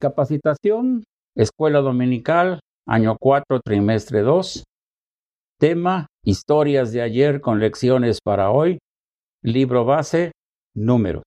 Capacitación, Escuela Dominical, año 4, trimestre 2. Tema, historias de ayer con lecciones para hoy. Libro base, número.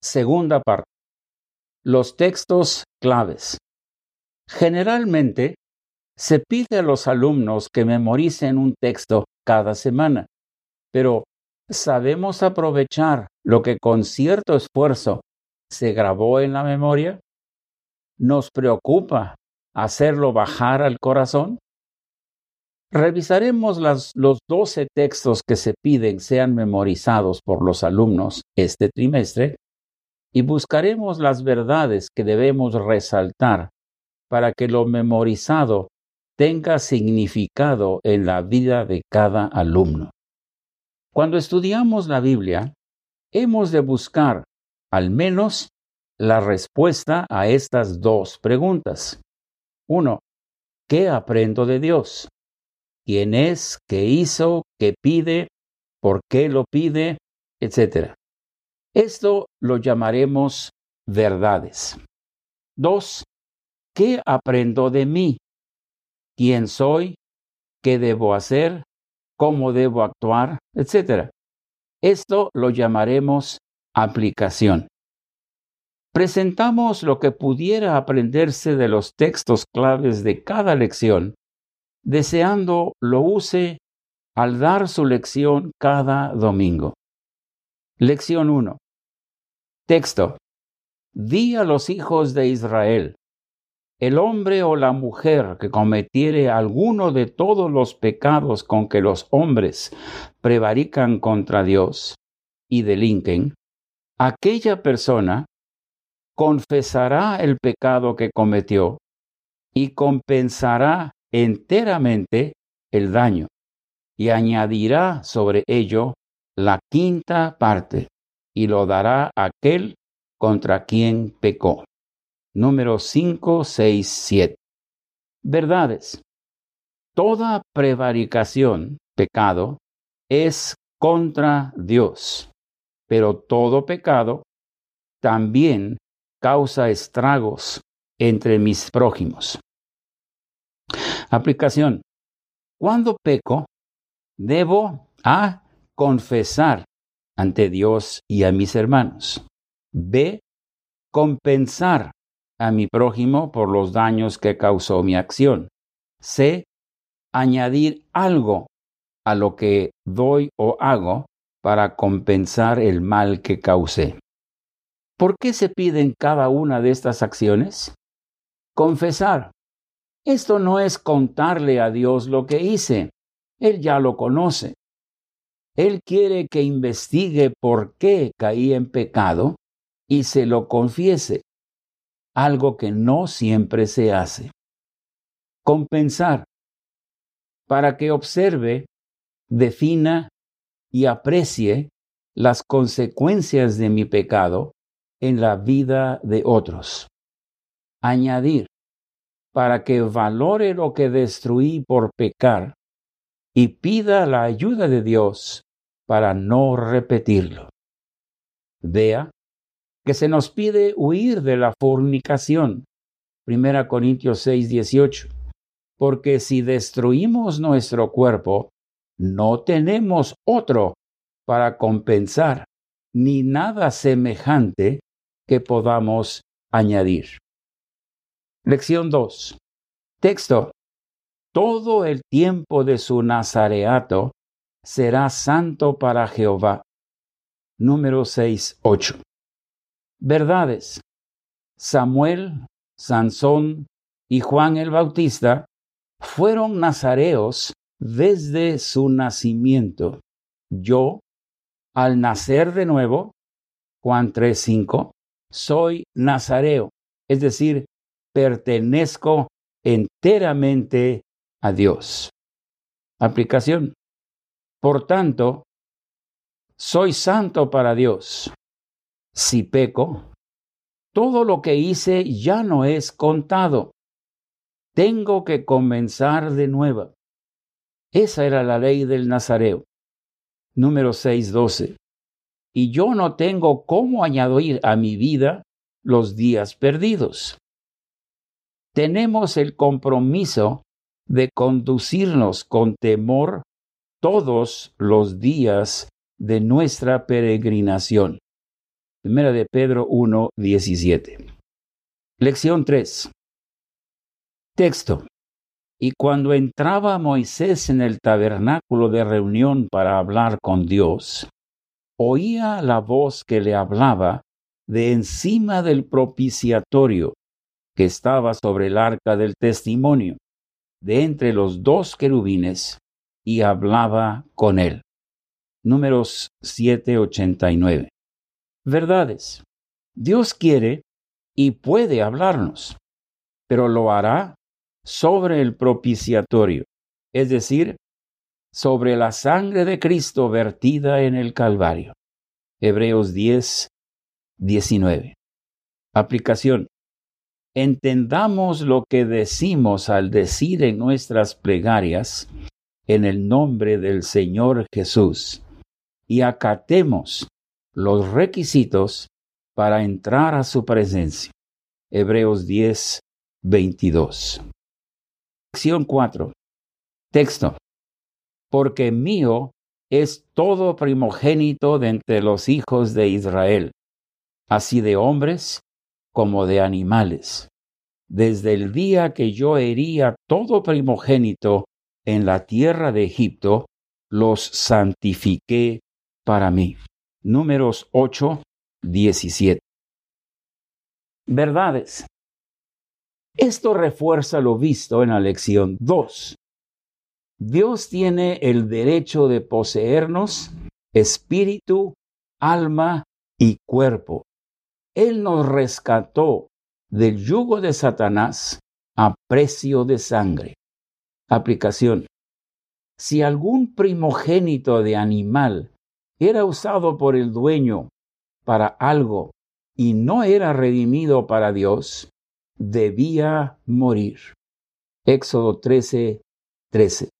Segunda parte. Los textos claves. Generalmente, se pide a los alumnos que memoricen un texto cada semana, pero ¿sabemos aprovechar lo que con cierto esfuerzo se grabó en la memoria? ¿Nos preocupa hacerlo bajar al corazón? Revisaremos los 12 textos que se piden sean memorizados por los alumnos este trimestre y buscaremos las verdades que debemos resaltar para que lo memorizado tenga significado en la vida de cada alumno. Cuando estudiamos la Biblia, hemos de buscar al menos la respuesta a estas dos preguntas. Uno, ¿qué aprendo de Dios? ¿Quién es? ¿Qué hizo? ¿Qué pide? ¿Por qué lo pide? Etcétera. Esto lo llamaremos verdades. Dos, ¿qué aprendo de mí? ¿Quién soy? ¿Qué debo hacer? ¿Cómo debo actuar? Etcétera. Esto lo llamaremos aplicación. Presentamos lo que pudiera aprenderse de los textos claves de cada lección, deseando lo use al dar su lección cada domingo. Lección 1. Texto. Di a los hijos de Israel, el hombre o la mujer que cometiere alguno de todos los pecados con que los hombres prevarican contra Dios y delinquen, aquella persona confesará el pecado que cometió y compensará enteramente el daño y añadirá sobre ello la quinta parte y lo dará aquel contra quien pecó. Número 5, 6, 7. Verdades. Toda prevaricación, pecado, es contra Dios, pero todo pecado también causa estragos entre mis prójimos. Aplicación. Cuando peco, debo A. confesar ante Dios y a mis hermanos. B. Compensar a mi prójimo por los daños que causó mi acción. C. Añadir algo a lo que doy o hago para compensar el mal que causé. ¿Por qué se piden cada una de estas acciones? Confesar. Esto no es contarle a Dios lo que hice. Él ya lo conoce. Él quiere que investigue por qué caí en pecado y se lo confiese, algo que no siempre se hace. Compensar. Para que observe, defina y aprecie las consecuencias de mi pecado en la vida de otros. Añadir, para que valore lo que destruí por pecar y pida la ayuda de Dios para no repetirlo. Vea que se nos pide huir de la fornicación. 1 Corintios 6, 18. Porque si destruimos nuestro cuerpo, no tenemos otro para compensar, ni nada semejante que podamos añadir. Lección 2. Texto. Todo el tiempo de su nazareato será santo para Jehová. Número 6, 8. Verdades. Samuel, Sansón y Juan el Bautista fueron nazareos desde su nacimiento. Yo, al nacer de nuevo, Juan 3, 5, soy nazareo, es decir, pertenezco enteramente a Dios. Aplicación. Por tanto, soy santo para Dios. Si peco, todo lo que hice ya no es contado. Tengo que comenzar de nuevo. Esa era la ley del Nazareo. Número 6.12 y yo no tengo cómo añadir a mi vida los días perdidos. tenemos el compromiso de conducirnos con temor todos los días de nuestra peregrinación. Primera de Pedro 1, 17. Lección 3. Texto. Y cuando entraba Moisés en el tabernáculo de reunión para hablar con Dios, oía la voz que le hablaba de encima del propiciatorio que estaba sobre el arca del testimonio, de entre los dos querubines, y hablaba con él. Números 789. Verdades. Dios quiere y puede hablarnos, pero lo hará sobre el propiciatorio, es decir, sobre la sangre de Cristo vertida en el Calvario. Hebreos 10, 19. Aplicación. Entendamos lo que decimos al decir en nuestras plegarias en el nombre del Señor Jesús y acatemos los requisitos para entrar a su presencia. Hebreos 10, 22. Sección 4. Texto. Porque mío es todo primogénito de entre los hijos de Israel, así de hombres como de animales. Desde el día que yo hería todo primogénito en la tierra de Egipto, los santifiqué para mí. Números 8, 17. Verdades. Esto refuerza lo visto en la lección 2. Dios tiene el derecho de poseernos espíritu, alma y cuerpo. Él nos rescató del yugo de Satanás a precio de sangre. Aplicación. Si algún primogénito de animal era usado por el dueño para algo y no era redimido para Dios, debía morir. Éxodo 13, 13.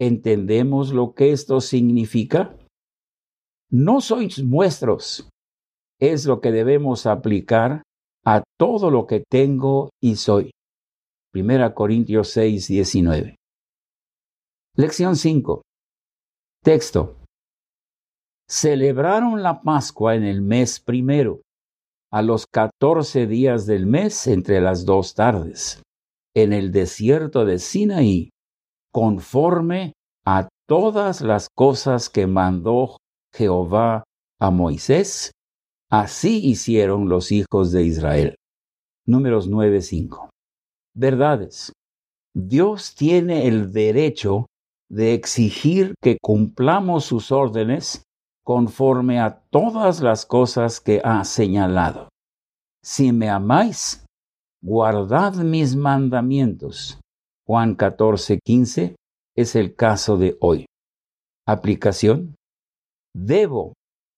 ¿Entendemos lo que esto significa? No sois vuestros. Es lo que debemos aplicar a todo lo que tengo y soy. Primera Corintios 6, 19. Lección 5. Texto. Celebraron la Pascua en el mes primero, a los catorce días del mes entre las dos tardes, en el desierto de Sinaí, conforme a todas las cosas que mandó Jehová a Moisés, así hicieron los hijos de Israel. Números 9:5 verdades. Dios tiene el derecho de exigir que cumplamos sus órdenes conforme a todas las cosas que ha señalado. Si me amáis, guardad mis mandamientos. Juan 14, 15 es el caso de hoy. Aplicación. Debo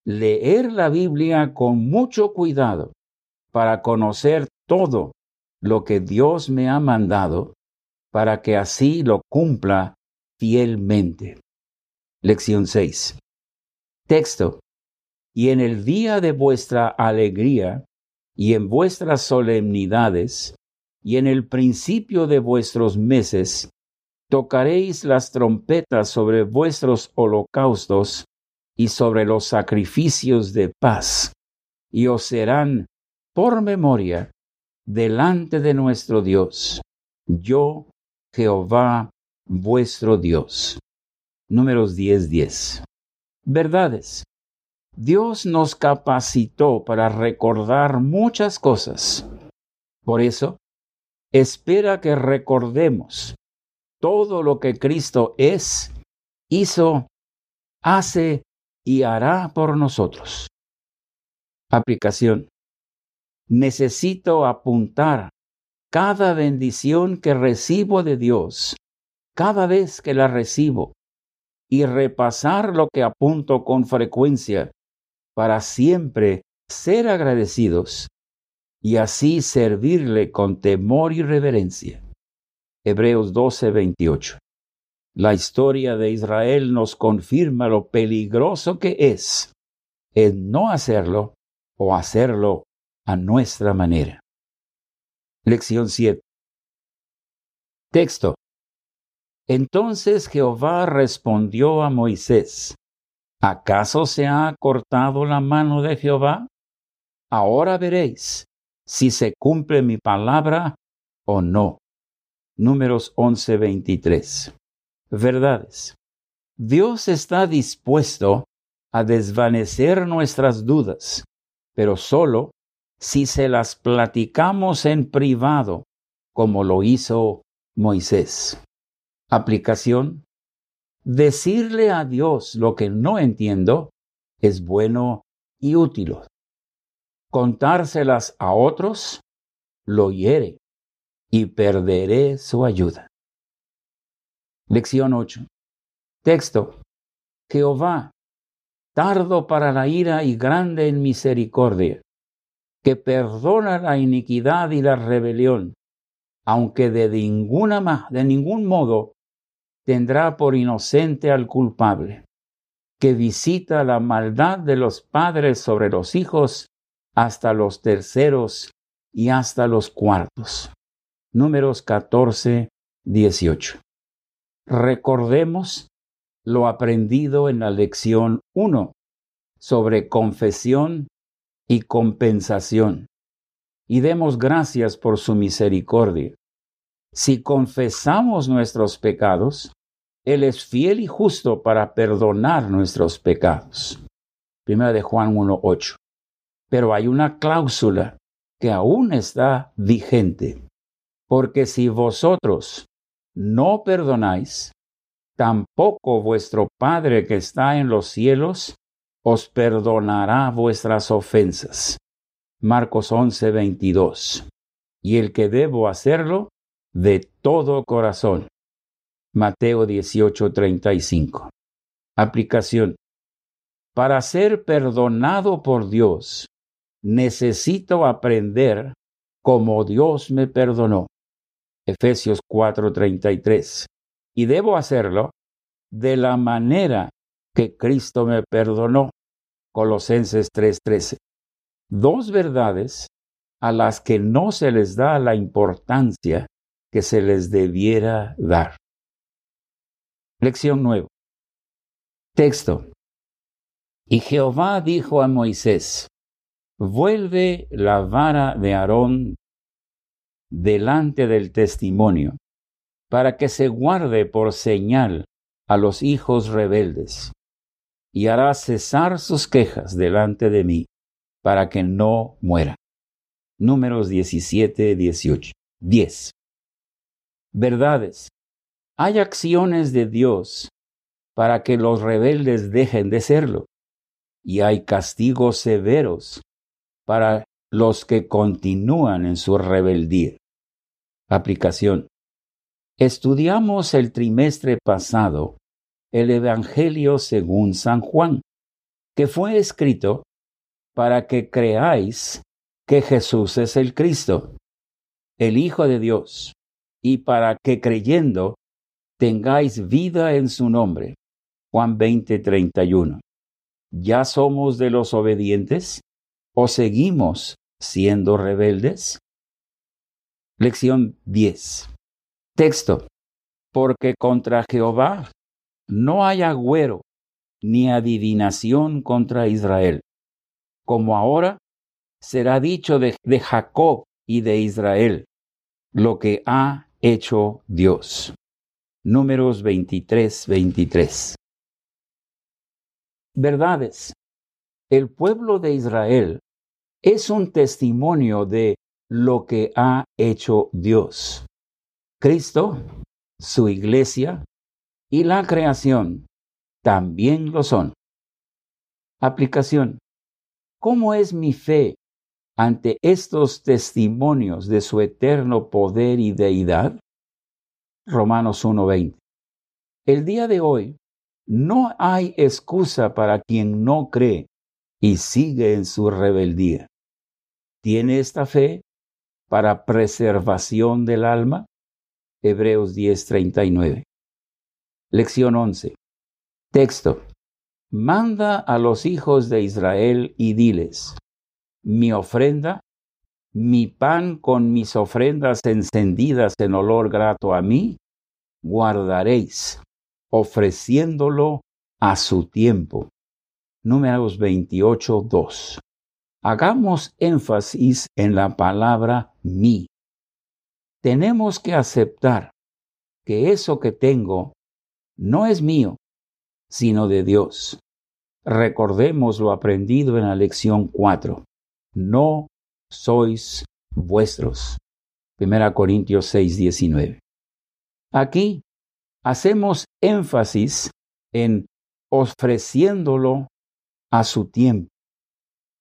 leer la Biblia con mucho cuidado para conocer todo lo que Dios me ha mandado para que así lo cumpla fielmente. Lección 6. Texto. Y en el día de vuestra alegría y en vuestras solemnidades y en el principio de vuestros meses, tocaréis las trompetas sobre vuestros holocaustos y sobre los sacrificios de paz, y os serán por memoria delante de nuestro Dios. Yo, Jehová, vuestro Dios. Números 10:10. 10. Verdades. Dios nos capacitó para recordar muchas cosas. Por eso, espera que recordemos todo lo que Cristo es, hizo, hace y hará por nosotros. Aplicación necesito apuntar cada bendición que recibo de Dios, cada vez que la recibo, y repasar lo que apunto con frecuencia para siempre ser agradecidos y así servirle con temor y reverencia. Hebreos 12:28. La historia de Israel nos confirma lo peligroso que es el no hacerlo o hacerlo a nuestra manera. Lección 7. Texto. Entonces Jehová respondió a Moisés, ¿acaso se ha cortado la mano de Jehová? Ahora veréis si se cumple mi palabra o no. Números 11:23. Verdades. Dios está dispuesto a desvanecer nuestras dudas, pero solo si se las platicamos en privado, como lo hizo Moisés. Aplicación. Decirle a Dios lo que no entiendo es bueno y útil. Contárselas a otros lo hiere y perderé su ayuda. Lección 8. Texto. Jehová, tardo para la ira y grande en misericordia, que perdona la iniquidad y la rebelión, aunque de ninguna de ningún modo tendrá por inocente al culpable, que visita la maldad de los padres sobre los hijos hasta los terceros y hasta los cuartos. Números 14, 18. Recordemos lo aprendido en la lección 1 sobre confesión y compensación, y demos gracias por su misericordia si confesamos nuestros pecados, Él es fiel y justo para perdonar nuestros pecados. Primera de Juan 1.8. Pero hay una cláusula que aún está vigente. Porque si vosotros no perdonáis, tampoco vuestro Padre que está en los cielos os perdonará vuestras ofensas. Marcos 11:22. Y el que debo hacerlo, de todo corazón. Mateo 18:35. Aplicación. Para ser perdonado por Dios, necesito aprender como Dios me perdonó. Efesios 4:33. Y debo hacerlo de la manera que Cristo me perdonó. Colosenses 3:13. Dos verdades a las que no se les da la importancia que se les debiera dar. Lección 9. Texto. Y Jehová dijo a Moisés, vuelve la vara de Aarón delante del testimonio, para que se guarde por señal a los hijos rebeldes, y hará cesar sus quejas delante de mí, para que no muera. Números 17, 18. 10 verdades. Hay acciones de Dios para que los rebeldes dejen de serlo. Y hay castigos severos para los que continúan en su rebeldía. Aplicación. Estudiamos el trimestre pasado el Evangelio según San Juan, que fue escrito para que creáis que Jesús es el Cristo, el Hijo de Dios, y para que creyendo tengáis vida en su nombre. Juan 20, 31. ¿Ya somos de los obedientes o seguimos siendo rebeldes? Lección 10. Texto. Porque contra Jehová no hay agüero ni adivinación contra Israel, como ahora será dicho de, de Jacob y de Israel, lo que ha hecho Dios. Números 23, 23. Verdades. El pueblo de Israel es un testimonio de lo que ha hecho Dios. Cristo, su iglesia y la creación también lo son. Aplicación. ¿Cómo es mi fe ante estos testimonios de su eterno poder y deidad? Romanos 1:20. El día de hoy no hay excusa para quien no cree y sigue en su rebeldía. ¿Tiene esta fe para preservación del alma? Hebreos 10:39. Lección 11. Texto. Manda a los hijos de Israel y diles, mi ofrenda mi pan con mis ofrendas encendidas en olor grato a mí, guardaréis, ofreciéndolo a su tiempo. Números 28, 2. Hagamos énfasis en la palabra mí. Tenemos que aceptar que eso que tengo no es mío, sino de Dios. Recordemos lo aprendido en la lección 4. No sois vuestros. 1 Corintios 6, 19. Aquí hacemos énfasis en ofreciéndolo a su tiempo.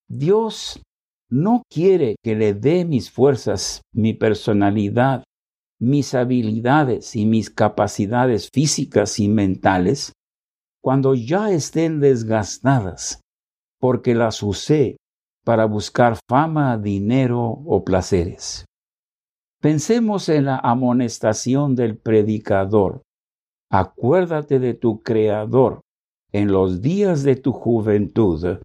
Dios no quiere que le dé mis fuerzas, mi personalidad, mis habilidades y mis capacidades físicas y mentales cuando ya estén desgastadas, porque las usé para buscar fama, dinero o placeres. Pensemos en la amonestación del predicador. Acuérdate de tu Creador en los días de tu juventud,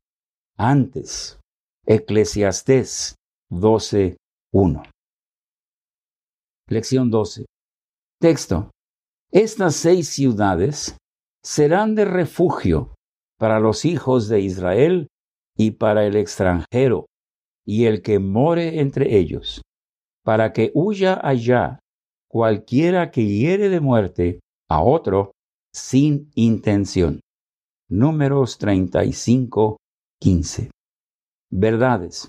antes. Eclesiastés 12.1. Lección 12. Texto. Estas seis ciudades serán de refugio para los hijos de Israel y para el extranjero y el que more entre ellos, para que huya allá cualquiera que hiere de muerte a otro sin intención. Números 35, 15. Verdades.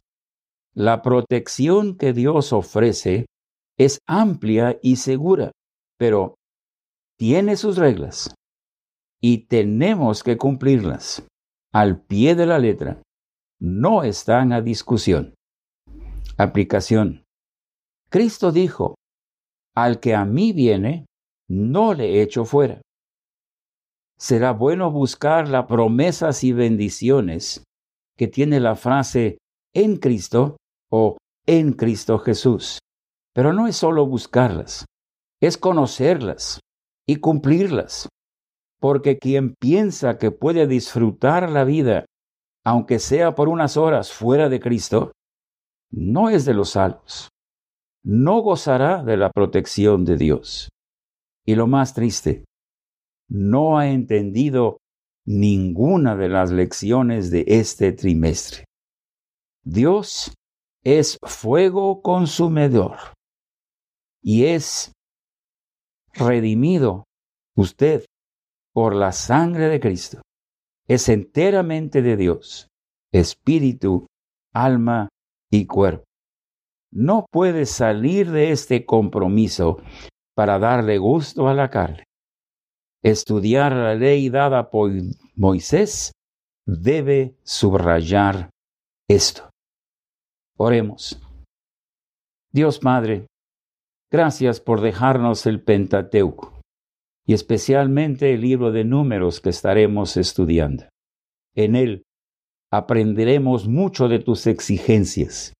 La protección que Dios ofrece es amplia y segura, pero tiene sus reglas y tenemos que cumplirlas al pie de la letra. No están a discusión. Aplicación. Cristo dijo, al que a mí viene, no le echo fuera. Será bueno buscar las promesas y bendiciones que tiene la frase en Cristo o en Cristo Jesús. Pero no es solo buscarlas, es conocerlas y cumplirlas porque quien piensa que puede disfrutar la vida, aunque sea por unas horas fuera de Cristo, no es de los salvos, no gozará de la protección de Dios. Y lo más triste, no ha entendido ninguna de las lecciones de este trimestre. Dios es fuego consumidor y es redimido usted por la sangre de Cristo. Es enteramente de Dios, espíritu, alma y cuerpo. No puede salir de este compromiso para darle gusto a la carne. Estudiar la ley dada por Moisés debe subrayar esto. Oremos. Dios Padre, gracias por dejarnos el Pentateuco y especialmente el libro de números que estaremos estudiando. En él aprenderemos mucho de tus exigencias,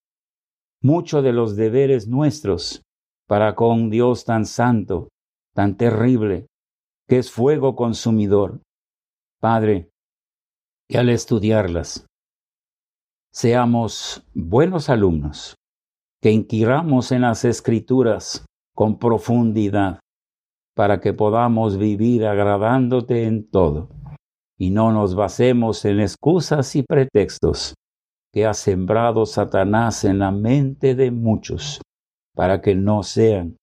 mucho de los deberes nuestros para con Dios tan santo, tan terrible, que es fuego consumidor. Padre, y al estudiarlas, seamos buenos alumnos, que inquiramos en las escrituras con profundidad para que podamos vivir agradándote en todo y no nos basemos en excusas y pretextos que ha sembrado Satanás en la mente de muchos para que no sean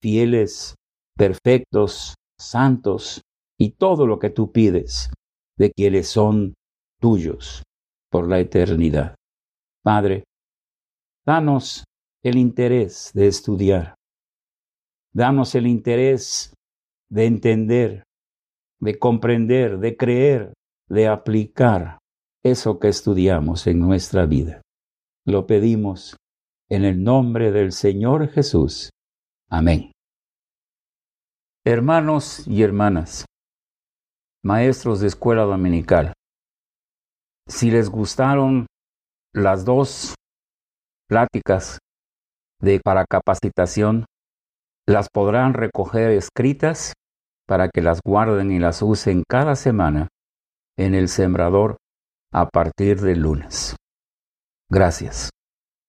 fieles, perfectos, santos y todo lo que tú pides de quienes son tuyos por la eternidad. Padre, danos el interés de estudiar, Danos el interés de entender, de comprender, de creer, de aplicar eso que estudiamos en nuestra vida. Lo pedimos en el nombre del Señor Jesús. Amén. Hermanos y hermanas, maestros de escuela dominical, si les gustaron las dos pláticas de para capacitación las podrán recoger escritas para que las guarden y las usen cada semana en el sembrador a partir del lunes. Gracias.